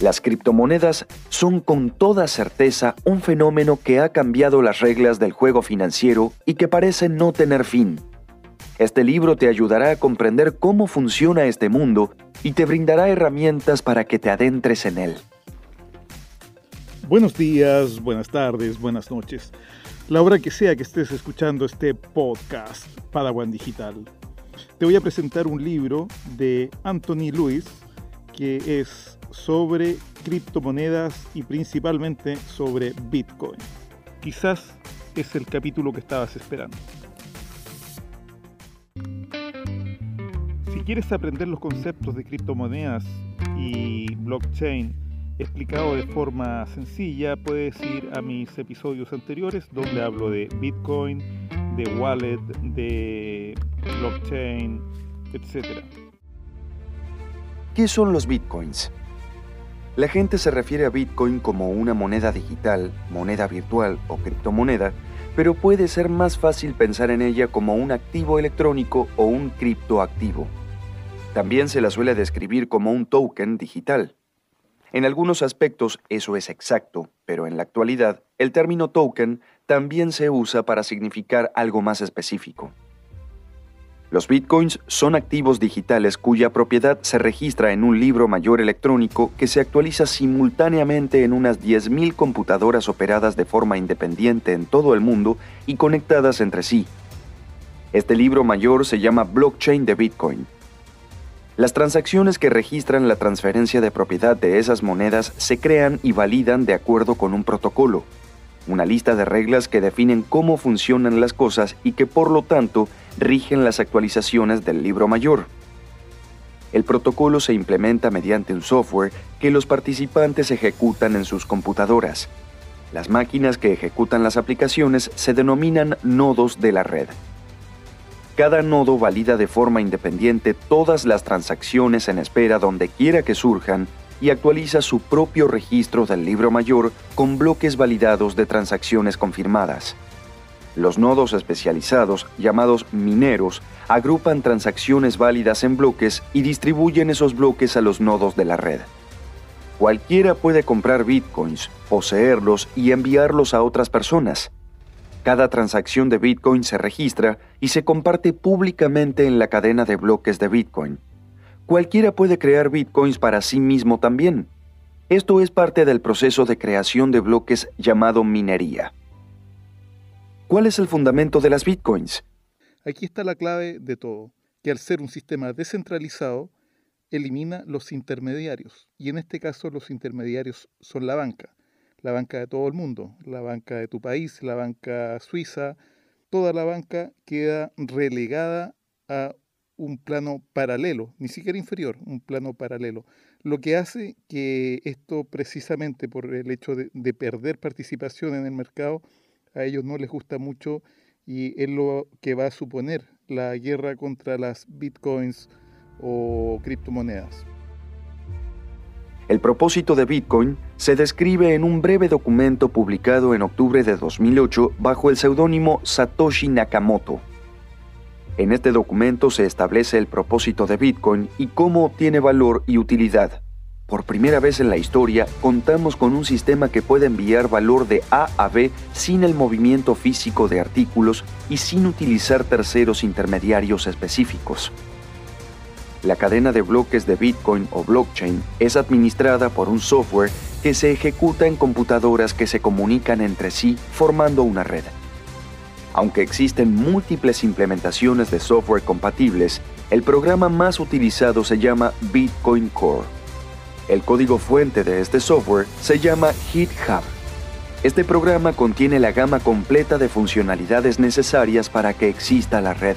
Las criptomonedas son con toda certeza un fenómeno que ha cambiado las reglas del juego financiero y que parece no tener fin. Este libro te ayudará a comprender cómo funciona este mundo y te brindará herramientas para que te adentres en él. Buenos días, buenas tardes, buenas noches. La hora que sea que estés escuchando este podcast Padawan Digital. Te voy a presentar un libro de Anthony Lewis que es sobre criptomonedas y principalmente sobre Bitcoin. Quizás es el capítulo que estabas esperando. Si quieres aprender los conceptos de criptomonedas y blockchain explicado de forma sencilla, puedes ir a mis episodios anteriores donde hablo de Bitcoin, de wallet, de blockchain, etc. ¿Qué son los bitcoins? La gente se refiere a Bitcoin como una moneda digital, moneda virtual o criptomoneda, pero puede ser más fácil pensar en ella como un activo electrónico o un criptoactivo. También se la suele describir como un token digital. En algunos aspectos eso es exacto, pero en la actualidad el término token también se usa para significar algo más específico. Los bitcoins son activos digitales cuya propiedad se registra en un libro mayor electrónico que se actualiza simultáneamente en unas 10.000 computadoras operadas de forma independiente en todo el mundo y conectadas entre sí. Este libro mayor se llama Blockchain de Bitcoin. Las transacciones que registran la transferencia de propiedad de esas monedas se crean y validan de acuerdo con un protocolo, una lista de reglas que definen cómo funcionan las cosas y que por lo tanto rigen las actualizaciones del libro mayor. El protocolo se implementa mediante un software que los participantes ejecutan en sus computadoras. Las máquinas que ejecutan las aplicaciones se denominan nodos de la red. Cada nodo valida de forma independiente todas las transacciones en espera donde quiera que surjan y actualiza su propio registro del libro mayor con bloques validados de transacciones confirmadas. Los nodos especializados, llamados mineros, agrupan transacciones válidas en bloques y distribuyen esos bloques a los nodos de la red. Cualquiera puede comprar bitcoins, poseerlos y enviarlos a otras personas. Cada transacción de bitcoin se registra y se comparte públicamente en la cadena de bloques de bitcoin. Cualquiera puede crear bitcoins para sí mismo también. Esto es parte del proceso de creación de bloques llamado minería. ¿Cuál es el fundamento de las bitcoins? Aquí está la clave de todo, que al ser un sistema descentralizado, elimina los intermediarios. Y en este caso los intermediarios son la banca, la banca de todo el mundo, la banca de tu país, la banca suiza, toda la banca queda relegada a un plano paralelo, ni siquiera inferior, un plano paralelo. Lo que hace que esto precisamente por el hecho de, de perder participación en el mercado, a ellos no les gusta mucho y es lo que va a suponer la guerra contra las bitcoins o criptomonedas. El propósito de Bitcoin se describe en un breve documento publicado en octubre de 2008 bajo el seudónimo Satoshi Nakamoto. En este documento se establece el propósito de Bitcoin y cómo obtiene valor y utilidad. Por primera vez en la historia, contamos con un sistema que puede enviar valor de A a B sin el movimiento físico de artículos y sin utilizar terceros intermediarios específicos. La cadena de bloques de Bitcoin o blockchain es administrada por un software que se ejecuta en computadoras que se comunican entre sí formando una red. Aunque existen múltiples implementaciones de software compatibles, el programa más utilizado se llama Bitcoin Core el código fuente de este software se llama GitHub. Este programa contiene la gama completa de funcionalidades necesarias para que exista la red.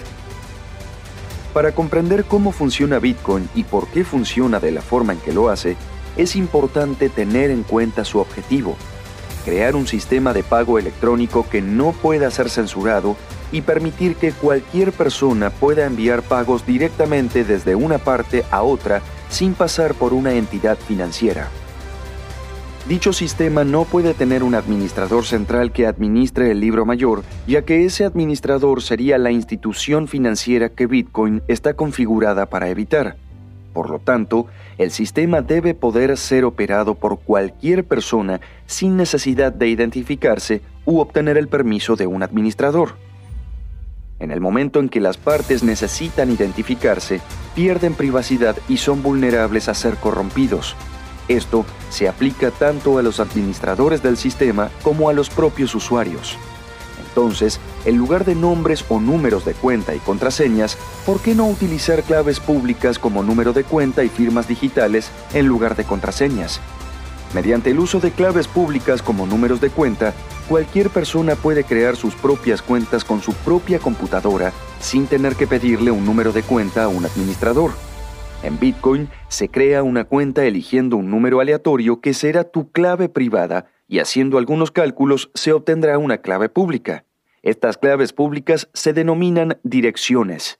Para comprender cómo funciona Bitcoin y por qué funciona de la forma en que lo hace, es importante tener en cuenta su objetivo, crear un sistema de pago electrónico que no pueda ser censurado y permitir que cualquier persona pueda enviar pagos directamente desde una parte a otra sin pasar por una entidad financiera. Dicho sistema no puede tener un administrador central que administre el libro mayor, ya que ese administrador sería la institución financiera que Bitcoin está configurada para evitar. Por lo tanto, el sistema debe poder ser operado por cualquier persona sin necesidad de identificarse u obtener el permiso de un administrador. En el momento en que las partes necesitan identificarse, pierden privacidad y son vulnerables a ser corrompidos. Esto se aplica tanto a los administradores del sistema como a los propios usuarios. Entonces, en lugar de nombres o números de cuenta y contraseñas, ¿por qué no utilizar claves públicas como número de cuenta y firmas digitales en lugar de contraseñas? Mediante el uso de claves públicas como números de cuenta, cualquier persona puede crear sus propias cuentas con su propia computadora sin tener que pedirle un número de cuenta a un administrador. En Bitcoin se crea una cuenta eligiendo un número aleatorio que será tu clave privada y haciendo algunos cálculos se obtendrá una clave pública. Estas claves públicas se denominan direcciones.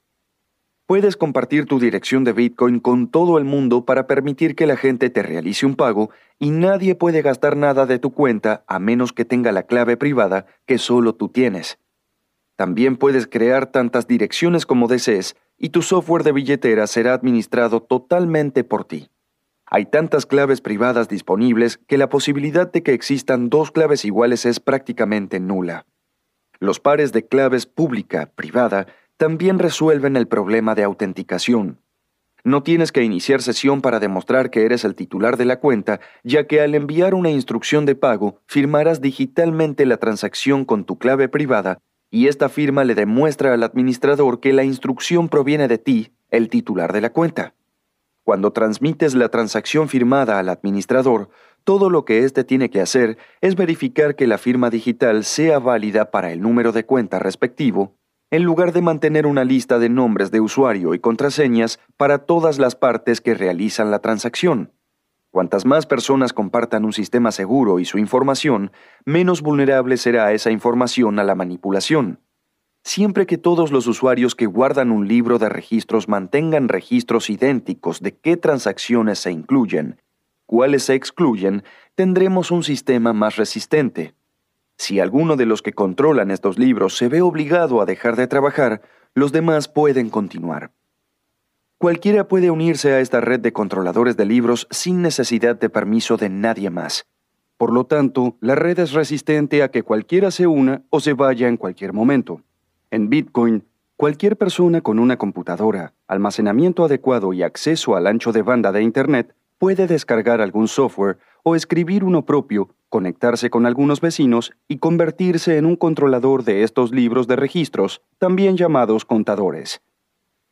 Puedes compartir tu dirección de Bitcoin con todo el mundo para permitir que la gente te realice un pago y nadie puede gastar nada de tu cuenta a menos que tenga la clave privada que solo tú tienes. También puedes crear tantas direcciones como desees y tu software de billetera será administrado totalmente por ti. Hay tantas claves privadas disponibles que la posibilidad de que existan dos claves iguales es prácticamente nula. Los pares de claves pública-privada también resuelven el problema de autenticación. No tienes que iniciar sesión para demostrar que eres el titular de la cuenta, ya que al enviar una instrucción de pago firmarás digitalmente la transacción con tu clave privada y esta firma le demuestra al administrador que la instrucción proviene de ti, el titular de la cuenta. Cuando transmites la transacción firmada al administrador, todo lo que éste tiene que hacer es verificar que la firma digital sea válida para el número de cuenta respectivo, en lugar de mantener una lista de nombres de usuario y contraseñas para todas las partes que realizan la transacción. Cuantas más personas compartan un sistema seguro y su información, menos vulnerable será esa información a la manipulación. Siempre que todos los usuarios que guardan un libro de registros mantengan registros idénticos de qué transacciones se incluyen, cuáles se excluyen, tendremos un sistema más resistente. Si alguno de los que controlan estos libros se ve obligado a dejar de trabajar, los demás pueden continuar. Cualquiera puede unirse a esta red de controladores de libros sin necesidad de permiso de nadie más. Por lo tanto, la red es resistente a que cualquiera se una o se vaya en cualquier momento. En Bitcoin, cualquier persona con una computadora, almacenamiento adecuado y acceso al ancho de banda de Internet puede descargar algún software o escribir uno propio, conectarse con algunos vecinos y convertirse en un controlador de estos libros de registros, también llamados contadores.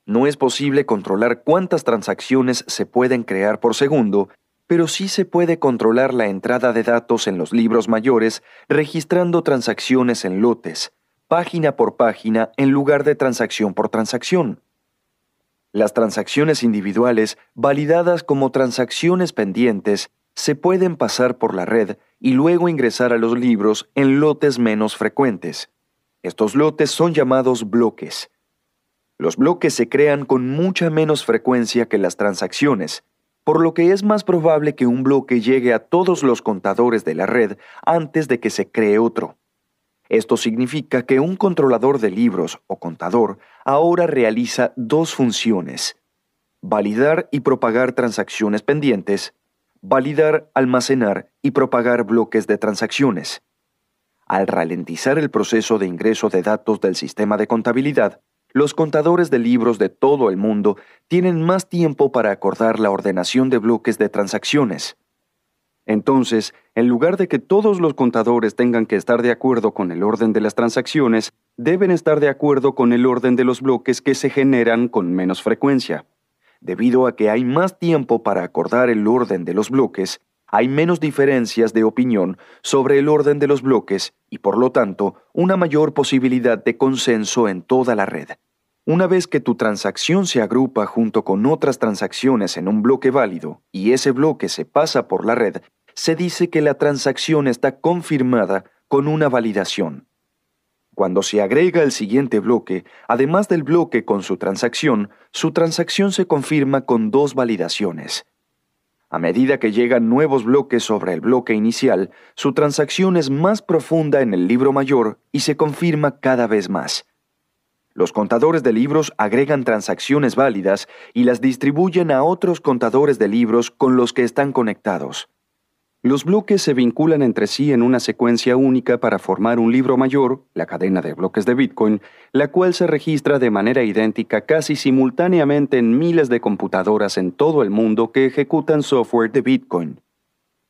No es posible controlar cuántas transacciones se pueden crear por segundo, pero sí se puede controlar la entrada de datos en los libros mayores registrando transacciones en lotes, página por página en lugar de transacción por transacción. Las transacciones individuales, validadas como transacciones pendientes, se pueden pasar por la red y luego ingresar a los libros en lotes menos frecuentes. Estos lotes son llamados bloques. Los bloques se crean con mucha menos frecuencia que las transacciones, por lo que es más probable que un bloque llegue a todos los contadores de la red antes de que se cree otro. Esto significa que un controlador de libros o contador ahora realiza dos funciones. Validar y propagar transacciones pendientes. Validar, almacenar y propagar bloques de transacciones. Al ralentizar el proceso de ingreso de datos del sistema de contabilidad, los contadores de libros de todo el mundo tienen más tiempo para acordar la ordenación de bloques de transacciones. Entonces, en lugar de que todos los contadores tengan que estar de acuerdo con el orden de las transacciones, deben estar de acuerdo con el orden de los bloques que se generan con menos frecuencia. Debido a que hay más tiempo para acordar el orden de los bloques, hay menos diferencias de opinión sobre el orden de los bloques y por lo tanto una mayor posibilidad de consenso en toda la red. Una vez que tu transacción se agrupa junto con otras transacciones en un bloque válido y ese bloque se pasa por la red, se dice que la transacción está confirmada con una validación. Cuando se agrega el siguiente bloque, además del bloque con su transacción, su transacción se confirma con dos validaciones. A medida que llegan nuevos bloques sobre el bloque inicial, su transacción es más profunda en el libro mayor y se confirma cada vez más. Los contadores de libros agregan transacciones válidas y las distribuyen a otros contadores de libros con los que están conectados. Los bloques se vinculan entre sí en una secuencia única para formar un libro mayor, la cadena de bloques de Bitcoin, la cual se registra de manera idéntica casi simultáneamente en miles de computadoras en todo el mundo que ejecutan software de Bitcoin.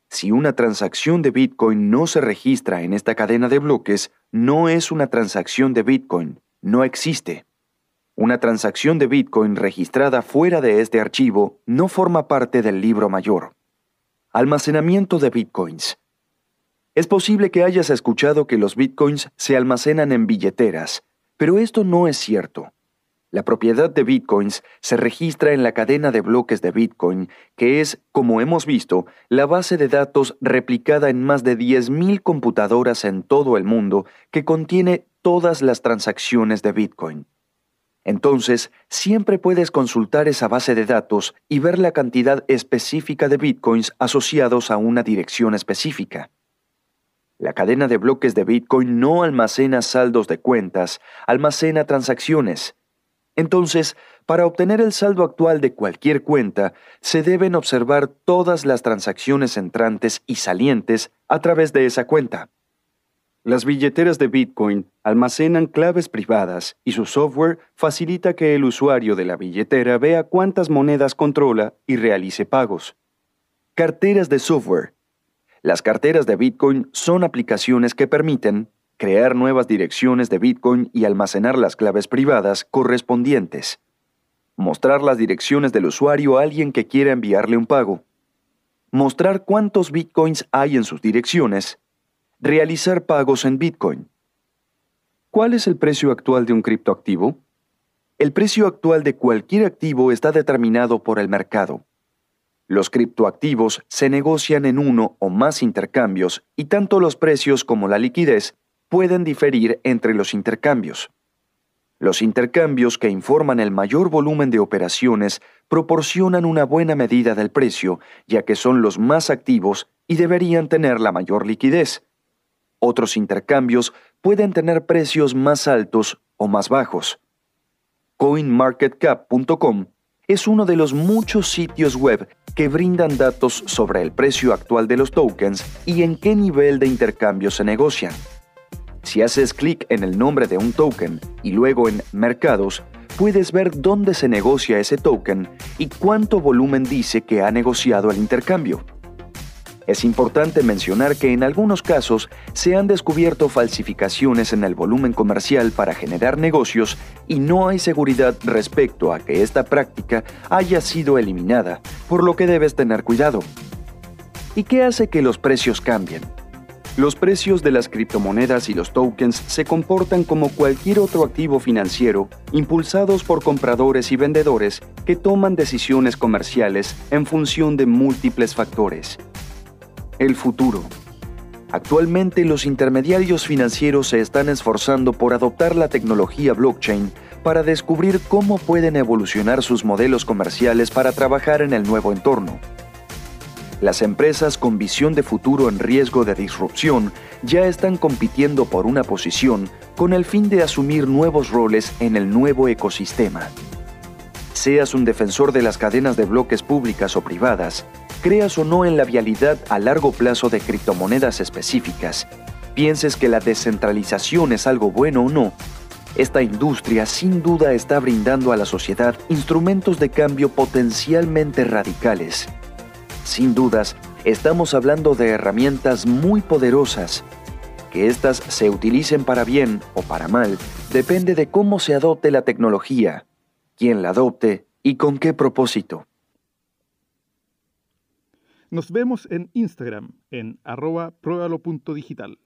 Si una transacción de Bitcoin no se registra en esta cadena de bloques, no es una transacción de Bitcoin, no existe. Una transacción de Bitcoin registrada fuera de este archivo no forma parte del libro mayor. Almacenamiento de bitcoins. Es posible que hayas escuchado que los bitcoins se almacenan en billeteras, pero esto no es cierto. La propiedad de bitcoins se registra en la cadena de bloques de Bitcoin, que es, como hemos visto, la base de datos replicada en más de 10.000 computadoras en todo el mundo que contiene todas las transacciones de Bitcoin. Entonces, siempre puedes consultar esa base de datos y ver la cantidad específica de bitcoins asociados a una dirección específica. La cadena de bloques de Bitcoin no almacena saldos de cuentas, almacena transacciones. Entonces, para obtener el saldo actual de cualquier cuenta, se deben observar todas las transacciones entrantes y salientes a través de esa cuenta. Las billeteras de Bitcoin almacenan claves privadas y su software facilita que el usuario de la billetera vea cuántas monedas controla y realice pagos. Carteras de software. Las carteras de Bitcoin son aplicaciones que permiten crear nuevas direcciones de Bitcoin y almacenar las claves privadas correspondientes. Mostrar las direcciones del usuario a alguien que quiera enviarle un pago. Mostrar cuántos Bitcoins hay en sus direcciones realizar pagos en Bitcoin. ¿Cuál es el precio actual de un criptoactivo? El precio actual de cualquier activo está determinado por el mercado. Los criptoactivos se negocian en uno o más intercambios y tanto los precios como la liquidez pueden diferir entre los intercambios. Los intercambios que informan el mayor volumen de operaciones proporcionan una buena medida del precio, ya que son los más activos y deberían tener la mayor liquidez. Otros intercambios pueden tener precios más altos o más bajos. CoinMarketCap.com es uno de los muchos sitios web que brindan datos sobre el precio actual de los tokens y en qué nivel de intercambio se negocian. Si haces clic en el nombre de un token y luego en Mercados, puedes ver dónde se negocia ese token y cuánto volumen dice que ha negociado el intercambio. Es importante mencionar que en algunos casos se han descubierto falsificaciones en el volumen comercial para generar negocios y no hay seguridad respecto a que esta práctica haya sido eliminada, por lo que debes tener cuidado. ¿Y qué hace que los precios cambien? Los precios de las criptomonedas y los tokens se comportan como cualquier otro activo financiero, impulsados por compradores y vendedores que toman decisiones comerciales en función de múltiples factores. El futuro. Actualmente los intermediarios financieros se están esforzando por adoptar la tecnología blockchain para descubrir cómo pueden evolucionar sus modelos comerciales para trabajar en el nuevo entorno. Las empresas con visión de futuro en riesgo de disrupción ya están compitiendo por una posición con el fin de asumir nuevos roles en el nuevo ecosistema. Seas un defensor de las cadenas de bloques públicas o privadas, creas o no en la vialidad a largo plazo de criptomonedas específicas, pienses que la descentralización es algo bueno o no, esta industria sin duda está brindando a la sociedad instrumentos de cambio potencialmente radicales. Sin dudas, estamos hablando de herramientas muy poderosas. Que éstas se utilicen para bien o para mal depende de cómo se adopte la tecnología, quién la adopte y con qué propósito. Nos vemos en Instagram en arroba pruébalo.digital.